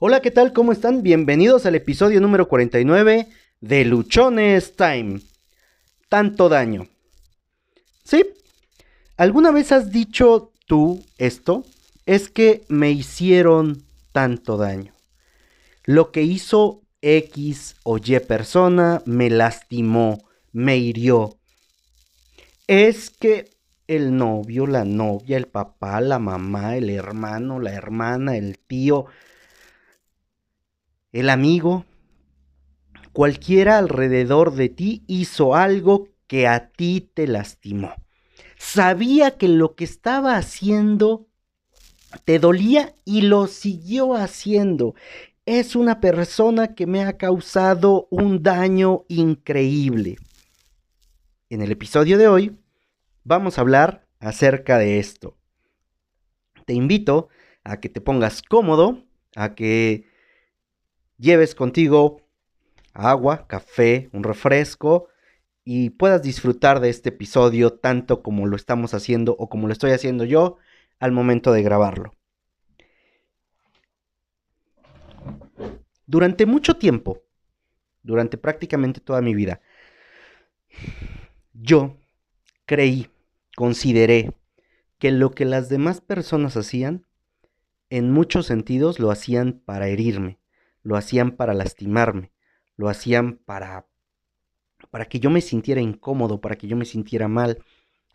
Hola, ¿qué tal? ¿Cómo están? Bienvenidos al episodio número 49 de Luchones Time. Tanto daño. ¿Sí? ¿Alguna vez has dicho tú esto? Es que me hicieron tanto daño. Lo que hizo X o Y persona me lastimó, me hirió. Es que el novio, la novia, el papá, la mamá, el hermano, la hermana, el tío, el amigo, cualquiera alrededor de ti hizo algo que a ti te lastimó. Sabía que lo que estaba haciendo te dolía y lo siguió haciendo. Es una persona que me ha causado un daño increíble. En el episodio de hoy vamos a hablar acerca de esto. Te invito a que te pongas cómodo, a que lleves contigo agua, café, un refresco y puedas disfrutar de este episodio tanto como lo estamos haciendo o como lo estoy haciendo yo al momento de grabarlo. Durante mucho tiempo, durante prácticamente toda mi vida, yo creí, consideré que lo que las demás personas hacían, en muchos sentidos lo hacían para herirme, lo hacían para lastimarme, lo hacían para para que yo me sintiera incómodo, para que yo me sintiera mal,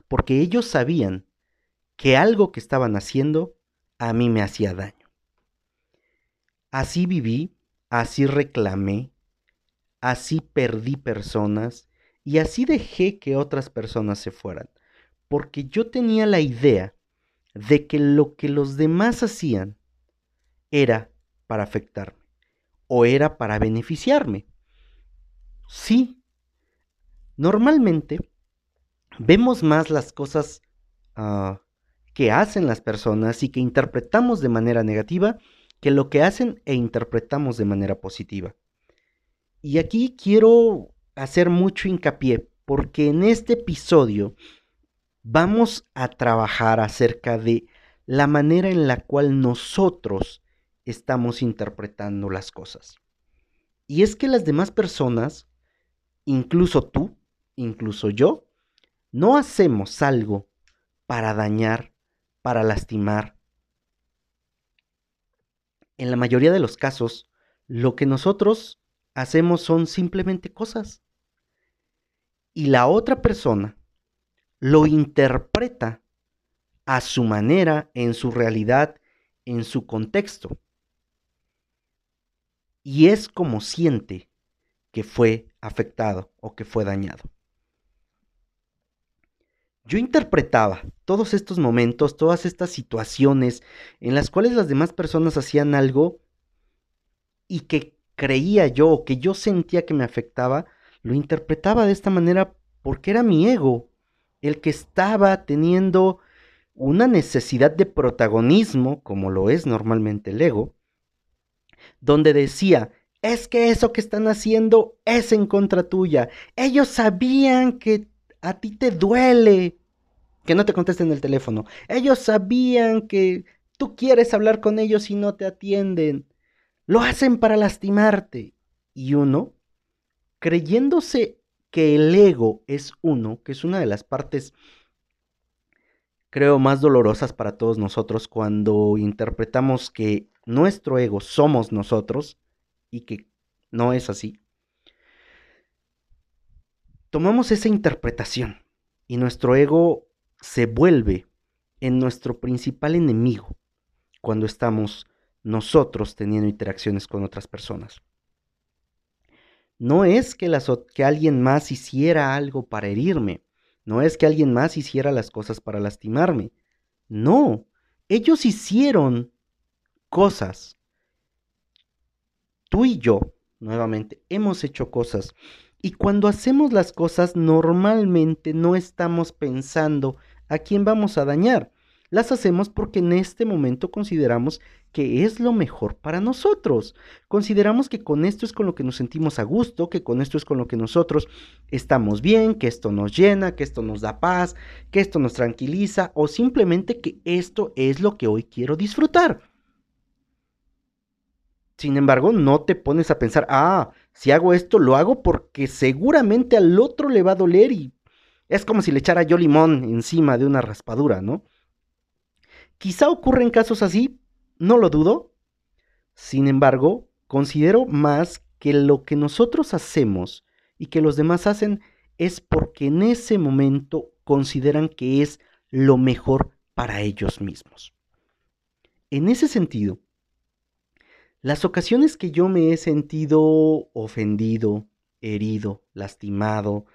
porque ellos sabían que algo que estaban haciendo a mí me hacía daño. Así viví, así reclamé, así perdí personas y así dejé que otras personas se fueran, porque yo tenía la idea de que lo que los demás hacían era para afectarme o era para beneficiarme. Sí, normalmente vemos más las cosas ah, que hacen las personas y que interpretamos de manera negativa que lo que hacen e interpretamos de manera positiva. Y aquí quiero hacer mucho hincapié porque en este episodio vamos a trabajar acerca de la manera en la cual nosotros estamos interpretando las cosas. Y es que las demás personas, incluso tú, incluso yo, no hacemos algo para dañar, para lastimar. En la mayoría de los casos, lo que nosotros hacemos son simplemente cosas. Y la otra persona lo interpreta a su manera, en su realidad, en su contexto y es como siente que fue afectado o que fue dañado. Yo interpretaba todos estos momentos, todas estas situaciones en las cuales las demás personas hacían algo y que creía yo que yo sentía que me afectaba, lo interpretaba de esta manera porque era mi ego el que estaba teniendo una necesidad de protagonismo, como lo es normalmente el ego, donde decía, es que eso que están haciendo es en contra tuya. Ellos sabían que a ti te duele que no te contesten el teléfono. Ellos sabían que tú quieres hablar con ellos y no te atienden. Lo hacen para lastimarte. Y uno, creyéndose que el ego es uno, que es una de las partes creo más dolorosas para todos nosotros cuando interpretamos que nuestro ego somos nosotros y que no es así, tomamos esa interpretación y nuestro ego se vuelve en nuestro principal enemigo cuando estamos nosotros teniendo interacciones con otras personas. No es que, que alguien más hiciera algo para herirme, no es que alguien más hiciera las cosas para lastimarme, no, ellos hicieron cosas. Tú y yo, nuevamente, hemos hecho cosas. Y cuando hacemos las cosas, normalmente no estamos pensando a quién vamos a dañar. Las hacemos porque en este momento consideramos que es lo mejor para nosotros. Consideramos que con esto es con lo que nos sentimos a gusto, que con esto es con lo que nosotros estamos bien, que esto nos llena, que esto nos da paz, que esto nos tranquiliza o simplemente que esto es lo que hoy quiero disfrutar. Sin embargo, no te pones a pensar, ah, si hago esto, lo hago porque seguramente al otro le va a doler y es como si le echara yo limón encima de una raspadura, ¿no? Quizá ocurren casos así, no lo dudo. Sin embargo, considero más que lo que nosotros hacemos y que los demás hacen es porque en ese momento consideran que es lo mejor para ellos mismos. En ese sentido, las ocasiones que yo me he sentido ofendido, herido, lastimado,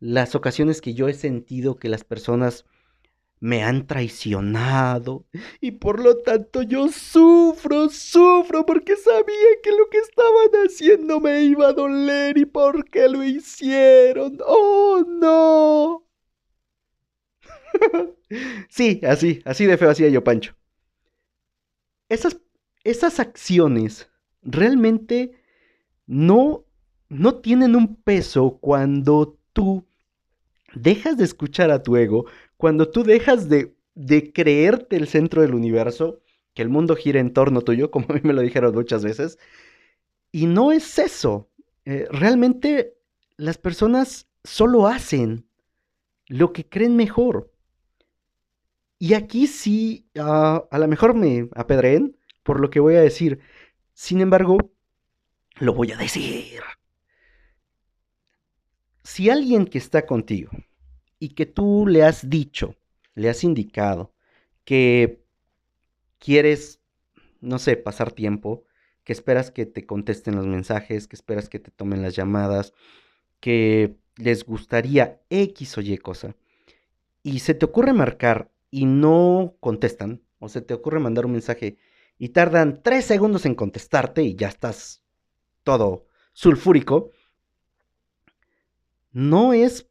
las ocasiones que yo he sentido que las personas me han traicionado y por lo tanto yo sufro, sufro porque sabía que lo que estaban haciendo me iba a doler y porque lo hicieron. ¡Oh, no! sí, así, así de feo hacía yo, Pancho. Esas, esas acciones realmente no, no tienen un peso cuando tú dejas de escuchar a tu ego, cuando tú dejas de, de creerte el centro del universo, que el mundo gira en torno tuyo, como a mí me lo dijeron muchas veces, y no es eso. Eh, realmente las personas solo hacen lo que creen mejor. Y aquí sí, ah, a lo mejor me apedreen por lo que voy a decir. Sin embargo, lo voy a decir. Si alguien que está contigo y que tú le has dicho, le has indicado que quieres, no sé, pasar tiempo, que esperas que te contesten los mensajes, que esperas que te tomen las llamadas, que les gustaría X o Y cosa, y se te ocurre marcar y no contestan, o se te ocurre mandar un mensaje y tardan tres segundos en contestarte y ya estás todo sulfúrico, no es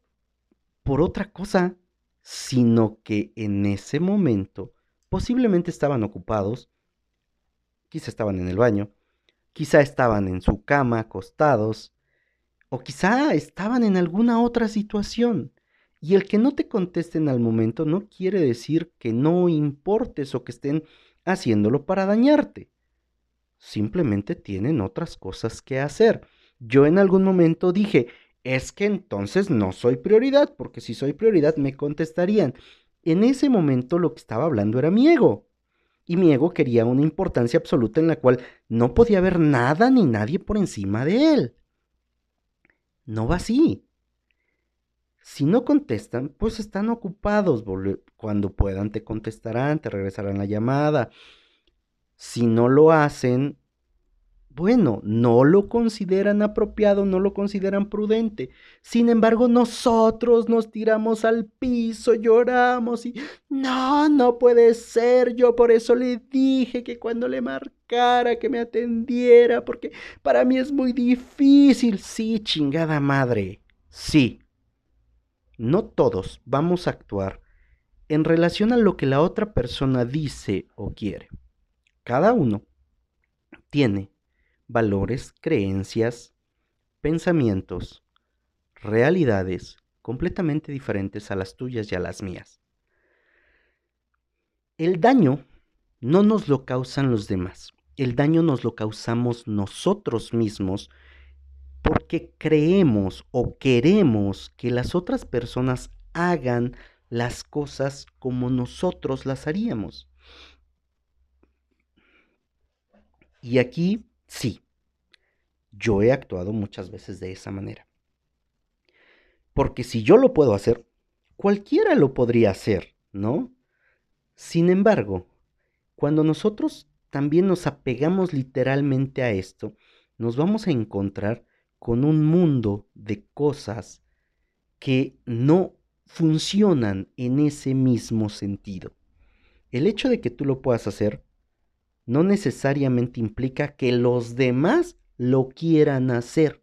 por otra cosa, sino que en ese momento posiblemente estaban ocupados, quizá estaban en el baño, quizá estaban en su cama acostados, o quizá estaban en alguna otra situación. Y el que no te contesten al momento no quiere decir que no importes o que estén haciéndolo para dañarte. Simplemente tienen otras cosas que hacer. Yo en algún momento dije, es que entonces no soy prioridad, porque si soy prioridad me contestarían. En ese momento lo que estaba hablando era mi ego. Y mi ego quería una importancia absoluta en la cual no podía haber nada ni nadie por encima de él. No va así. Si no contestan, pues están ocupados. Cuando puedan te contestarán, te regresarán la llamada. Si no lo hacen, bueno, no lo consideran apropiado, no lo consideran prudente. Sin embargo, nosotros nos tiramos al piso, lloramos y no, no puede ser. Yo por eso le dije que cuando le marcara, que me atendiera, porque para mí es muy difícil. Sí, chingada madre. Sí. No todos vamos a actuar en relación a lo que la otra persona dice o quiere. Cada uno tiene valores, creencias, pensamientos, realidades completamente diferentes a las tuyas y a las mías. El daño no nos lo causan los demás, el daño nos lo causamos nosotros mismos porque creemos o queremos que las otras personas hagan las cosas como nosotros las haríamos. Y aquí Sí, yo he actuado muchas veces de esa manera. Porque si yo lo puedo hacer, cualquiera lo podría hacer, ¿no? Sin embargo, cuando nosotros también nos apegamos literalmente a esto, nos vamos a encontrar con un mundo de cosas que no funcionan en ese mismo sentido. El hecho de que tú lo puedas hacer no necesariamente implica que los demás lo quieran hacer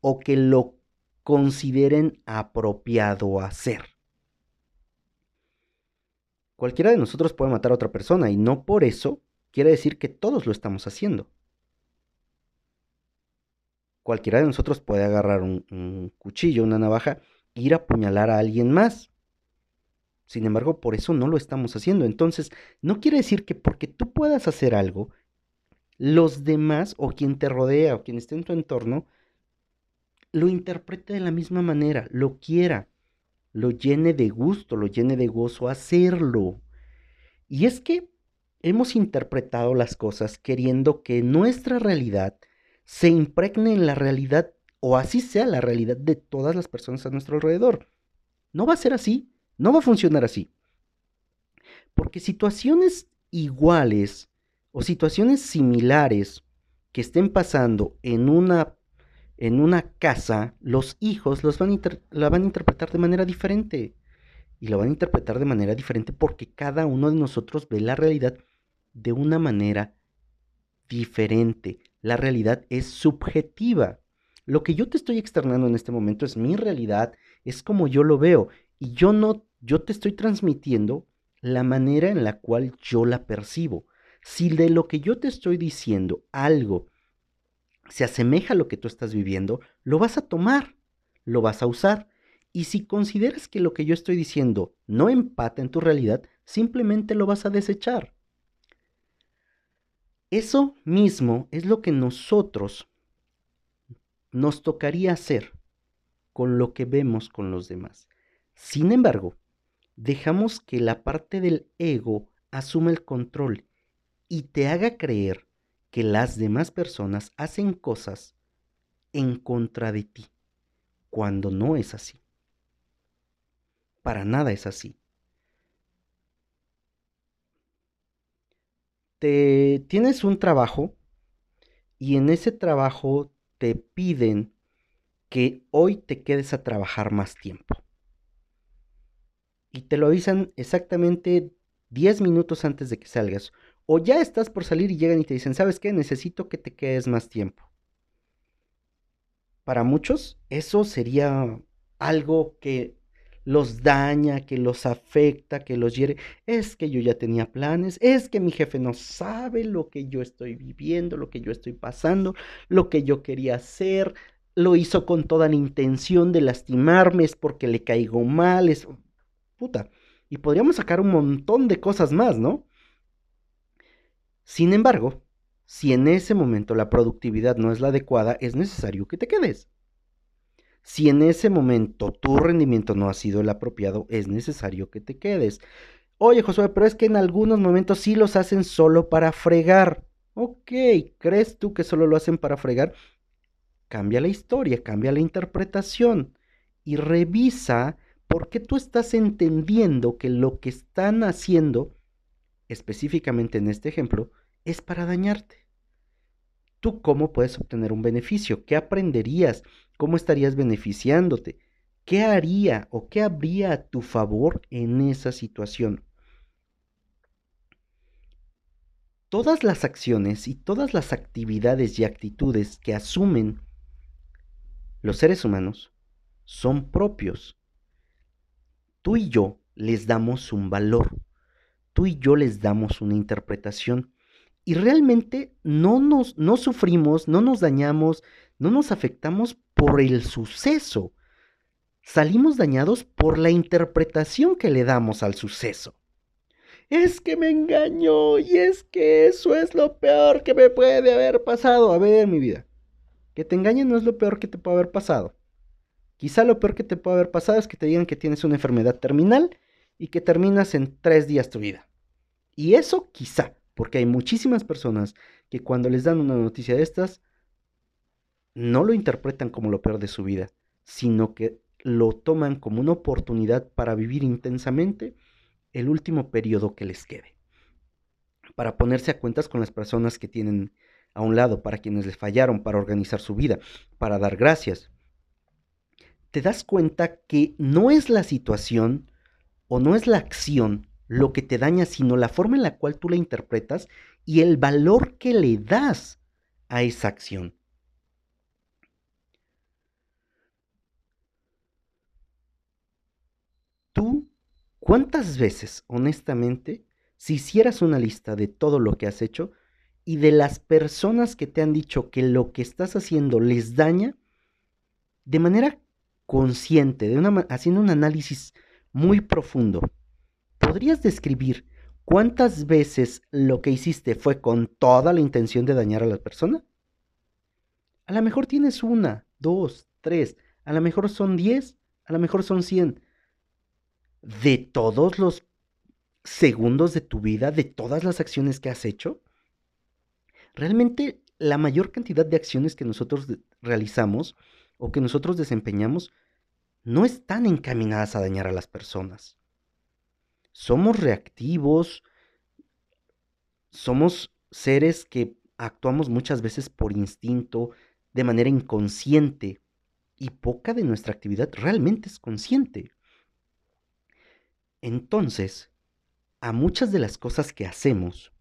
o que lo consideren apropiado hacer. Cualquiera de nosotros puede matar a otra persona y no por eso quiere decir que todos lo estamos haciendo. Cualquiera de nosotros puede agarrar un, cuchillo, una navaja, e ir a apuñalar a alguien más. Sin embargo, por eso no lo estamos haciendo. Entonces, no quiere decir que porque tú puedas hacer algo, los demás o quien te rodea o quien esté en tu entorno lo interprete de la misma manera, lo quiera, lo llene de gusto, lo llene de gozo hacerlo. Y es que hemos interpretado las cosas queriendo que nuestra realidad se impregne en la realidad o así sea la realidad de todas las personas a nuestro alrededor. No va a ser así, no va a funcionar así. Porque situaciones iguales o situaciones similares que estén pasando en una, en una casa, los hijos los van la van a interpretar de manera diferente. Y la van a interpretar de manera diferente porque cada uno de nosotros ve la realidad de una manera diferente. La realidad es subjetiva. Lo que yo te estoy externando en este momento es mi realidad, es como yo lo veo. Y yo no, yo te estoy transmitiendo la manera en la cual yo la percibo. Si de lo que yo te estoy diciendo algo se asemeja a lo que tú estás viviendo, lo vas a tomar, lo vas a usar. Y si consideras que lo que yo estoy diciendo no empata en tu realidad, simplemente lo vas a desechar. Eso mismo es lo que nosotros nos tocaría hacer con lo que vemos con los demás. Sin embargo, dejamos que la parte del ego asuma el control y te haga creer que las demás personas hacen cosas en contra de ti, cuando no es así. Para nada es así. Te tienes un trabajo y en ese trabajo te piden que hoy te quedes a trabajar más tiempo y te lo avisan exactamente 10 minutos antes de que salgas. O ya estás por salir y llegan y te dicen, ¿sabes qué? Necesito que te quedes más tiempo. Para muchos eso sería algo que los daña, que los afecta, que los hiere. Es que yo ya tenía planes, es que mi jefe no sabe lo que yo estoy viviendo, lo que yo estoy pasando, lo que yo quería hacer. Lo hizo con toda la intención de lastimarme, es porque le caigo mal, es puta. Y podríamos sacar un montón de cosas más, ¿no? Sin embargo, si en ese momento la productividad no es la adecuada, es necesario que te quedes. Si en ese momento tu rendimiento no ha sido el apropiado, es necesario que te quedes. Oye, Josué, pero es que en algunos momentos sí los hacen solo para fregar. Ok, ¿crees tú que solo lo hacen para fregar? Cambia la historia, cambia la interpretación y revisa porque tú estás entendiendo que lo que están haciendo, específicamente en este ejemplo, es para dañarte. ¿Tú cómo puedes obtener un beneficio? ¿Qué aprenderías? ¿Cómo estarías beneficiándote? ¿Qué haría o qué habría a tu favor en esa situación? Todas las acciones y todas las actividades y actitudes que asumen los seres humanos son propios tú y yo les damos un valor, tú y yo les damos una interpretación y realmente no nos no sufrimos, no nos dañamos, no nos afectamos por el suceso. Salimos dañados por la interpretación que le damos al suceso. Es que me engañó y es que eso es lo peor que me puede haber pasado. A ver, mi vida, que te engañen no es lo peor que te puede haber pasado. Quizá lo peor que te puede haber pasado es que te digan que tienes una enfermedad terminal y que terminas en tres días tu vida. Y eso quizá, porque hay muchísimas personas que cuando les dan una noticia de estas, no lo interpretan como lo peor de su vida, sino que lo toman como una oportunidad para vivir intensamente el último periodo que les quede. Para ponerse a cuentas con las personas que tienen a un lado, para quienes les fallaron, para organizar su vida, para dar gracias, te das cuenta que no es la situación o no es la acción lo que te daña, sino la forma en la cual tú la interpretas y el valor que le das a esa acción. Tú, ¿cuántas veces, honestamente, si hicieras una lista de todo lo que has hecho y de las personas que te han dicho que lo que estás haciendo les daña, de manera consciente, haciendo un análisis muy profundo, ¿podrías describir ¿Cuántas veces lo que hiciste fue con toda la intención de dañar a la persona? A lo mejor tienes una, dos, tres, a lo mejor son diez, a lo mejor son cien. De todos los segundos de tu vida, de todas las acciones que has hecho, realmente la mayor cantidad de acciones que nosotros realizamos o que nosotros desempeñamos no están encaminadas a dañar a las personas. Somos reactivos, somos seres que actuamos muchas veces por instinto, de manera inconsciente, y poca de nuestra actividad realmente es consciente. Entonces, a muchas de las cosas que hacemos,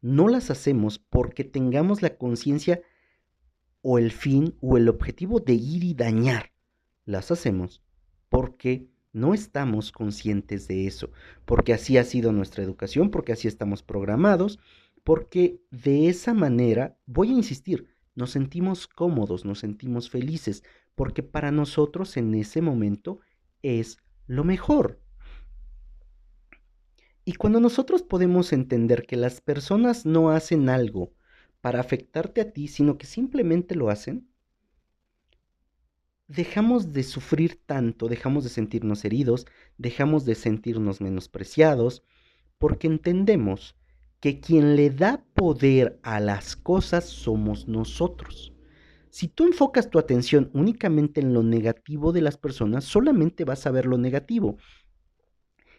no las hacemos porque tengamos la conciencia o el fin o el objetivo de ir y dañar. Las hacemos porque no estamos conscientes de eso, porque así ha sido nuestra educación, porque así estamos programados, porque de esa manera, voy a insistir, nos sentimos cómodos, nos sentimos felices, porque para nosotros en ese momento es lo mejor. Y cuando nosotros podemos entender que las personas no hacen algo para afectarte a ti, sino que simplemente lo hacen, dejamos de sufrir tanto, dejamos de sentirnos heridos, dejamos de sentirnos menospreciados, porque entendemos que quien le da poder a las cosas somos nosotros. Si tú enfocas tu atención únicamente en lo negativo de las personas, solamente vas a ver lo negativo.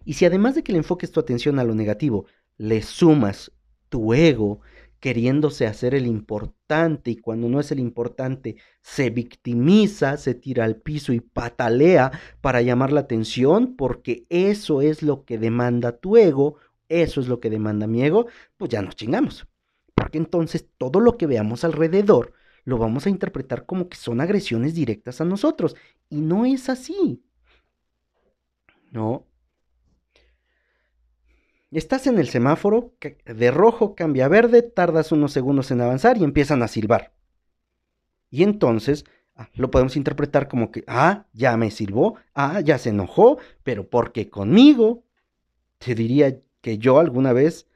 Y si además de que le enfoques tu atención a lo negativo, le sumas tu ego queriéndose hacer el importante y cuando no es el importante se victimiza, se tira al piso y patalea para llamar la atención porque eso es lo que demanda tu ego, eso es lo que demanda mi ego, pues ya nos chingamos. Porque entonces todo lo que veamos alrededor lo vamos a interpretar como que son agresiones directas a nosotros y no es así. No, Estás en el semáforo, de rojo cambia a verde, tardas unos segundos en avanzar y empiezan a silbar. Y entonces ah, lo podemos interpretar como que, ah, ya me silbó, ah, ya se enojó, pero porque conmigo. Te diría que yo alguna vez,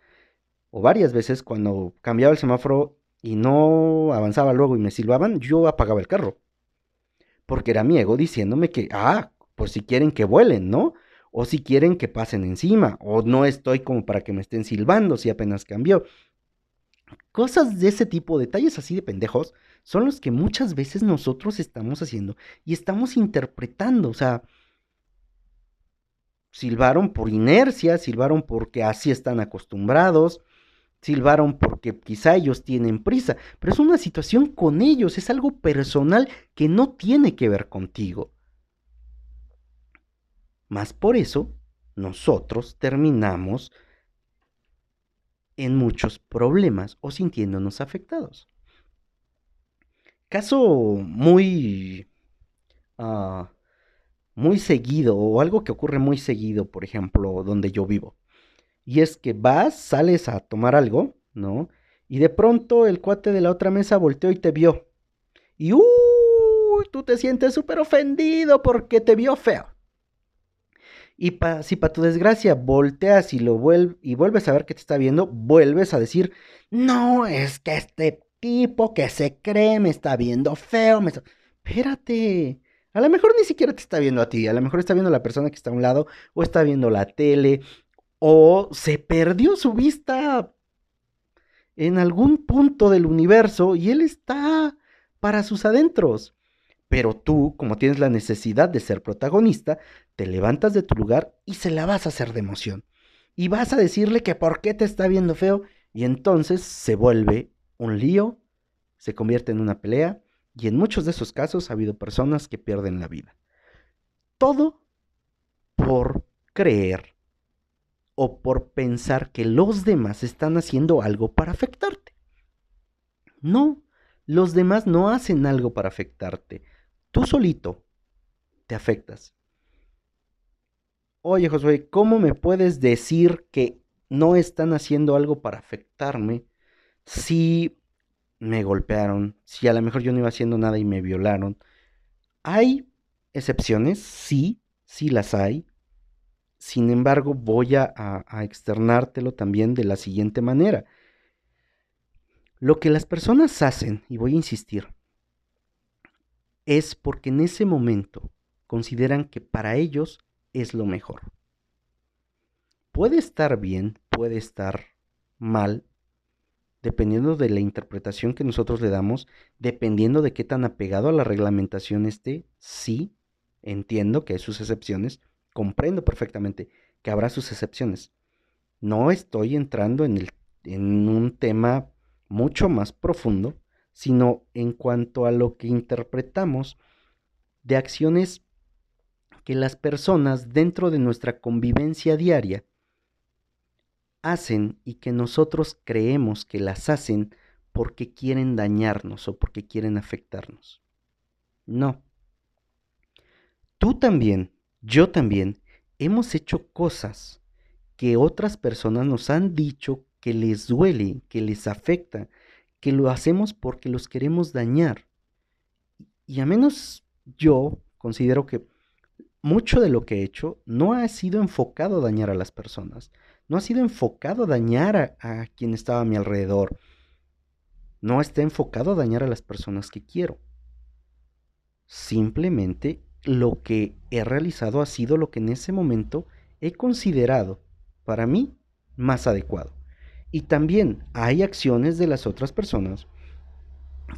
o varias veces, cuando cambiaba el semáforo y no avanzaba luego y me silbaban, yo apagaba el carro. Porque era mi ego diciéndome que, ah, pues si quieren que vuelen, ¿no? O si quieren que pasen encima, o no estoy como para que me estén silbando si apenas cambió. Cosas de ese tipo, detalles así de pendejos, son los que muchas veces nosotros estamos haciendo y estamos interpretando, o sea, silbaron por inercia, silbaron porque así están acostumbrados, silbaron porque quizá ellos tienen prisa, pero es una situación con ellos, es algo personal que no tiene que ver contigo. Más por eso, nosotros terminamos en muchos problemas o sintiéndonos afectados. Caso muy, ah, muy seguido o algo que ocurre muy seguido, por ejemplo, donde yo vivo. Y es que vas, sales a tomar algo, ¿no? Y de pronto el cuate de la otra mesa volteó y te vio. Y uy, tú te sientes súper ofendido porque te vio feo. Y si para tu desgracia volteas y lo y vuelves a ver que te está viendo, vuelves a decir, no, es que este tipo que se cree me está viendo feo. Me Espérate. A lo mejor ni siquiera te está viendo a ti, a lo mejor está viendo a la persona que está a un lado, o está viendo la tele, o se perdió su vista en algún punto del universo y él está para sus adentros. Pero tú, como tienes la necesidad de ser protagonista, te levantas de tu lugar y se la vas a hacer de emoción. Y vas a decirle que por qué te está viendo feo y entonces se vuelve un lío, se convierte en una pelea y en muchos de esos casos ha habido personas que pierden la vida. Todo por creer o por pensar que los demás están haciendo algo para afectarte. No, los demás no hacen algo para afectarte tú solito te afectas. Oye, Josué, ¿cómo me puedes decir que no están haciendo algo para afectarme si me golpearon, si a lo mejor yo no iba haciendo nada y me violaron? Hay excepciones, sí, sí las hay. sin embargo, voy a, a, externártelo también de la siguiente manera. Lo que las personas hacen, y voy a insistir, es porque en ese momento consideran que para ellos es lo mejor. Puede estar bien, puede estar mal, dependiendo de la interpretación que nosotros le damos, dependiendo de qué tan apegado a la reglamentación esté, sí, entiendo que hay sus excepciones, comprendo perfectamente que habrá sus excepciones. No estoy entrando en, el, en un tema mucho más profundo, sino en cuanto a lo que interpretamos de acciones que las personas dentro de nuestra convivencia diaria hacen y que nosotros creemos que las hacen porque quieren dañarnos o porque quieren afectarnos. No. Tú también, yo también, hemos hecho cosas que otras personas nos han dicho que les duele, que les afecta, que lo hacemos porque los queremos dañar. Y a menos yo considero que mucho de lo que he hecho no ha sido enfocado a dañar a las personas, no ha sido enfocado a dañar a, quien estaba a mi alrededor, no está enfocado a dañar a las personas que quiero. Simplemente lo que he realizado ha sido lo que en ese momento he considerado para mí más adecuado. Y también hay acciones de las otras personas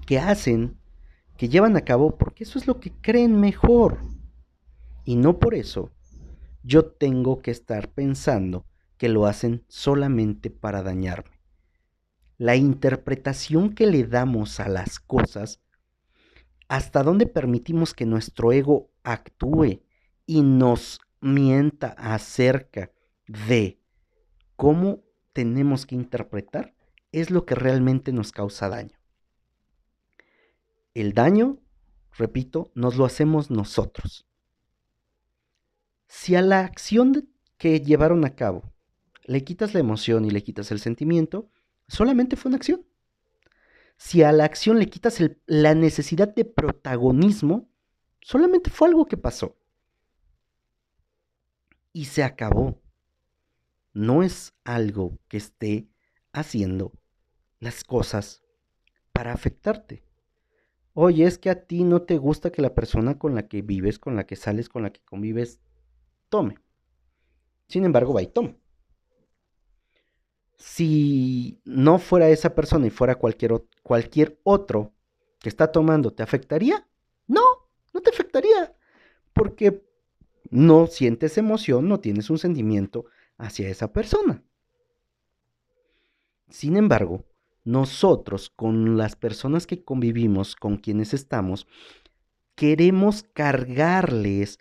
que hacen, que llevan a cabo porque eso es lo que creen mejor. Y no por eso yo tengo que estar pensando que lo hacen solamente para dañarme. La interpretación que le damos a las cosas, hasta dónde permitimos que nuestro ego actúe y nos mienta acerca de cómo tenemos que interpretar, es lo que realmente nos causa daño. El daño, repito, nos lo hacemos nosotros. Si a la acción que llevaron a cabo le quitas la emoción y le quitas el sentimiento, solamente fue una acción. Si a la acción le quitas la necesidad de protagonismo, solamente fue algo que pasó. Y se acabó. No es algo que esté haciendo las cosas para afectarte. Oye, es que a ti no te gusta que la persona con la que vives, con la que sales, con la que convives, tome. Sin embargo, va y toma. Si no fuera esa persona y fuera cualquier, cualquier otro que está tomando, ¿te afectaría? No, no te afectaría. Porque no sientes emoción, no tienes un sentimiento hacia esa persona. Sin embargo, nosotros con las personas que convivimos, con quienes estamos, queremos cargarles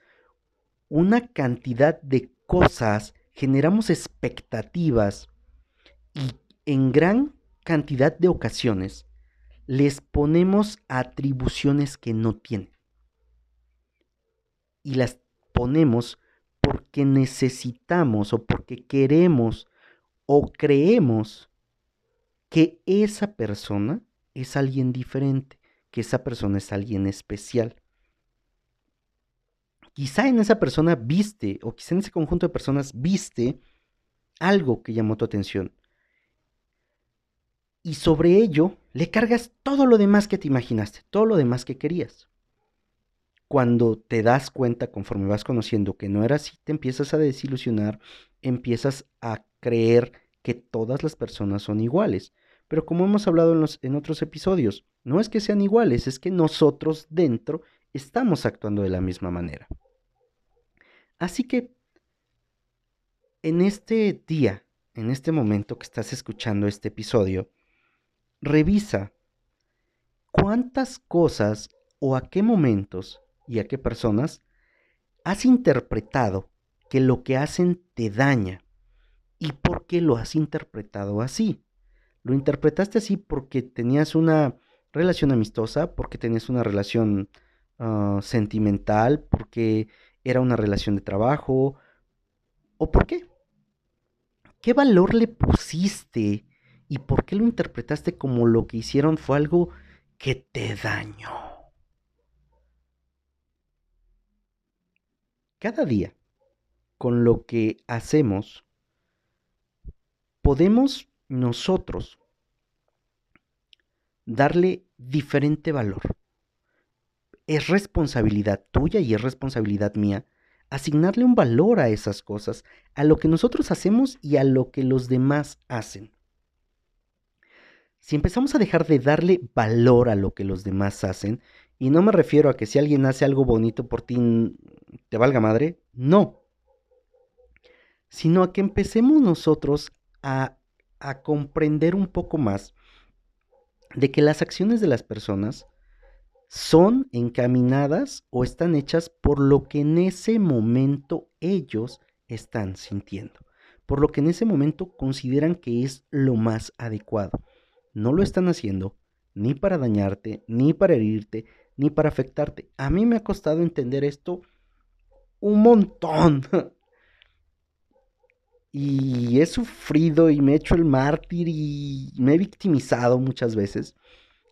una cantidad de cosas, generamos expectativas y en gran cantidad de ocasiones les ponemos atribuciones que no tienen. Y las ponemos porque necesitamos o porque queremos o creemos que esa persona es alguien diferente, que esa persona es alguien especial quizá en esa persona viste, o quizá en ese conjunto de personas viste algo que llamó tu atención. Y sobre ello le cargas todo lo demás que te imaginaste, todo lo demás que querías. Cuando te das cuenta, conforme vas conociendo que no era así, te empiezas a desilusionar, empiezas a creer que todas las personas son iguales. Pero como hemos hablado en, en otros episodios, no es que sean iguales, es que nosotros dentro estamos actuando de la misma manera. Así que en este día, en este momento que estás escuchando este episodio, revisa cuántas cosas o a qué momentos y a qué personas has interpretado que lo que hacen te daña y por qué lo has interpretado así. Lo interpretaste así porque tenías una relación amistosa, porque tenías una relación ah, sentimental, porque ¿Era una relación de trabajo? ¿O por qué? ¿Qué valor le pusiste y por qué lo interpretaste como lo que hicieron fue algo que te dañó? Cada día con lo que hacemos, podemos nosotros darle diferente valor. Es responsabilidad tuya y es responsabilidad mía asignarle un valor a esas cosas, a lo que nosotros hacemos y a lo que los demás hacen. Si empezamos a dejar de darle valor a lo que los demás hacen, y no me refiero a que si alguien hace algo bonito por ti te valga madre, no, sino a que empecemos nosotros a, a comprender un poco más de que las acciones de las personas son encaminadas o están hechas por lo que en ese momento ellos están sintiendo, por lo que en ese momento consideran que es lo más adecuado. No lo están haciendo ni para dañarte, ni para herirte, ni para afectarte. A mí me ha costado entender esto un montón. y he sufrido y me he hecho el mártir y me he victimizado muchas veces,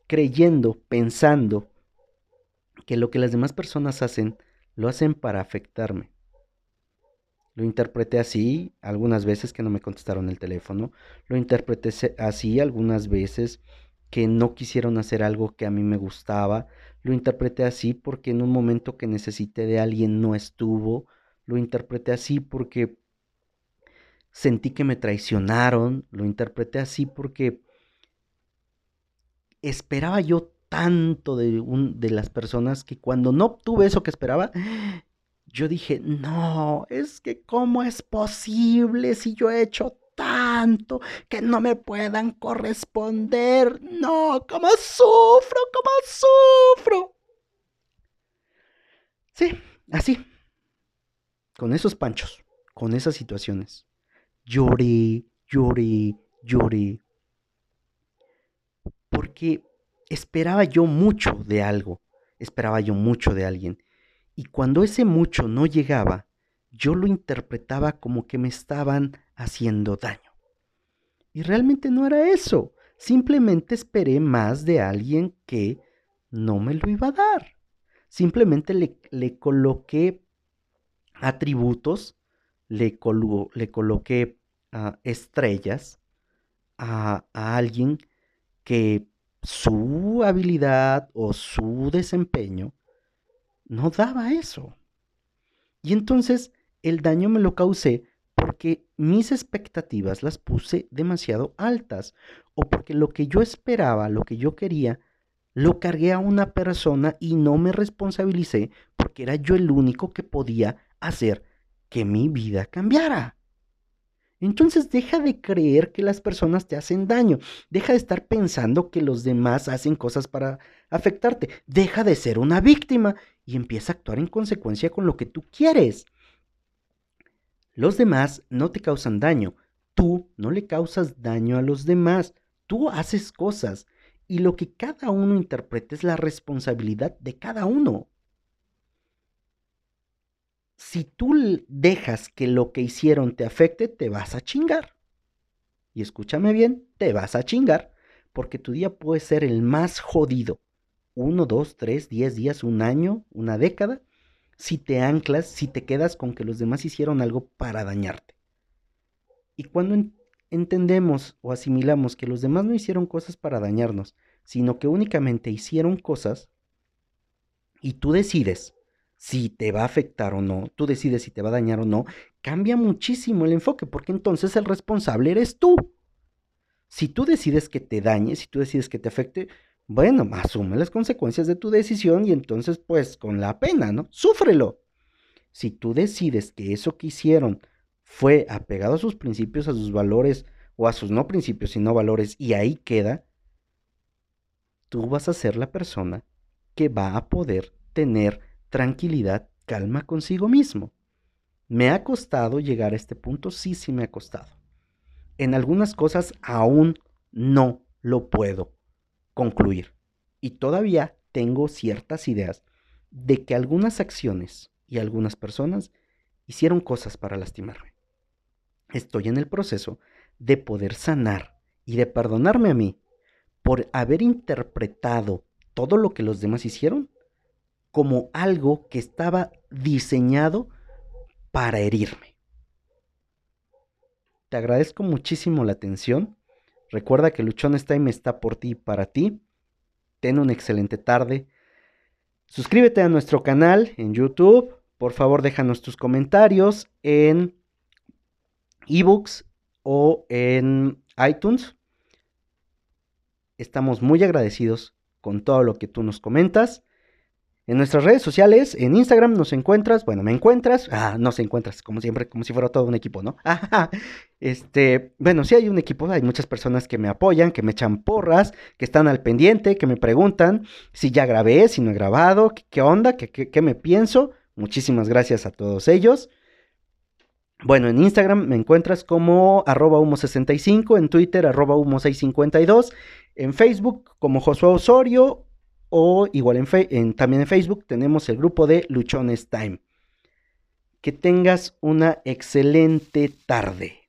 creyendo, pensando que lo que las demás personas hacen, lo hacen para afectarme. Lo interpreté así algunas veces que no me contestaron el teléfono, lo interpreté así algunas veces que no quisieron hacer algo que a mí me gustaba, lo interpreté así porque en un momento que necesité de alguien no estuvo, lo interpreté así porque sentí que me traicionaron, lo interpreté así porque esperaba yo tanto de, un, de las personas que cuando no obtuve eso que esperaba, yo dije, no, es que cómo es posible si yo he hecho tanto que no me puedan corresponder. No, cómo sufro, cómo sufro. Sí, así. Con esos panchos, con esas situaciones. Lloré, lloré, lloré. Porque esperaba yo mucho de algo, esperaba yo mucho de alguien. Y cuando ese mucho no llegaba, yo lo interpretaba como que me estaban haciendo daño. Y realmente no era eso. Simplemente esperé más de alguien que no me lo iba a dar. Simplemente le, le coloqué atributos, le, le coloqué ah, estrellas a, a alguien que su habilidad o su desempeño no daba eso. Y entonces el daño me lo causé porque mis expectativas las puse demasiado altas o porque lo que yo esperaba, lo que yo quería, lo cargué a una persona y no me responsabilicé porque era yo el único que podía hacer que mi vida cambiara. Entonces deja de creer que las personas te hacen daño. Deja de estar pensando que los demás hacen cosas para afectarte. Deja de ser una víctima y empieza a actuar en consecuencia con lo que tú quieres. Los demás no te causan daño. Tú no le causas daño a los demás. Tú haces cosas y lo que cada uno interprete es la responsabilidad de cada uno si tú dejas que lo que hicieron te afecte, te vas a chingar. Y escúchame bien, te vas a chingar, porque tu día puede ser el más jodido. Uno, dos, tres, diez días, un año, una década, si te anclas, si te quedas con que los demás hicieron algo para dañarte. Y cuando entendemos o asimilamos que los demás no hicieron cosas para dañarnos, sino que únicamente hicieron cosas, y tú decides si te va a afectar o no, tú decides si te va a dañar o no, cambia muchísimo el enfoque, porque entonces el responsable eres tú. Si tú decides que te dañe, si tú decides que te afecte, bueno, asume las consecuencias de tu decisión y entonces pues con la pena, ¿no? Súfrelo. Si tú decides que eso que hicieron fue apegado a sus principios, a sus valores, o a sus no principios, sino valores, y ahí queda, tú vas a ser la persona que va a poder tener tranquilidad, calma consigo mismo. ¿Me ha costado llegar a este punto? Sí, sí me ha costado. En algunas cosas aún no lo puedo concluir. Y todavía tengo ciertas ideas de que algunas acciones y algunas personas hicieron cosas para lastimarme. Estoy en el proceso de poder sanar y de perdonarme a mí por haber interpretado todo lo que los demás hicieron como algo que estaba diseñado para herirme. te agradezco muchísimo la atención. Recuerda que Luchones Time está por ti y para ti. Ten una excelente tarde. Suscríbete a nuestro canal en YouTube. Por favor, déjanos tus comentarios en ebooks o en iTunes. Estamos muy agradecidos con todo lo que tú nos comentas. En nuestras redes sociales, en Instagram nos encuentras, bueno, me encuentras, ah, no se encuentras, como siempre, como si fuera todo un equipo, ¿no? este, bueno, sí hay un equipo, hay muchas personas que me apoyan, que me echan porras, que están al pendiente, que me preguntan si ya grabé, si no he grabado, qué, onda, qué, qué, me pienso. Muchísimas gracias a todos ellos. Bueno, en Instagram me encuentras como arroba humo65, en Twitter arroba humo652, en Facebook como Josué Osorio o igual en, también en Facebook tenemos el grupo de Luchones Time. Que tengas una excelente tarde.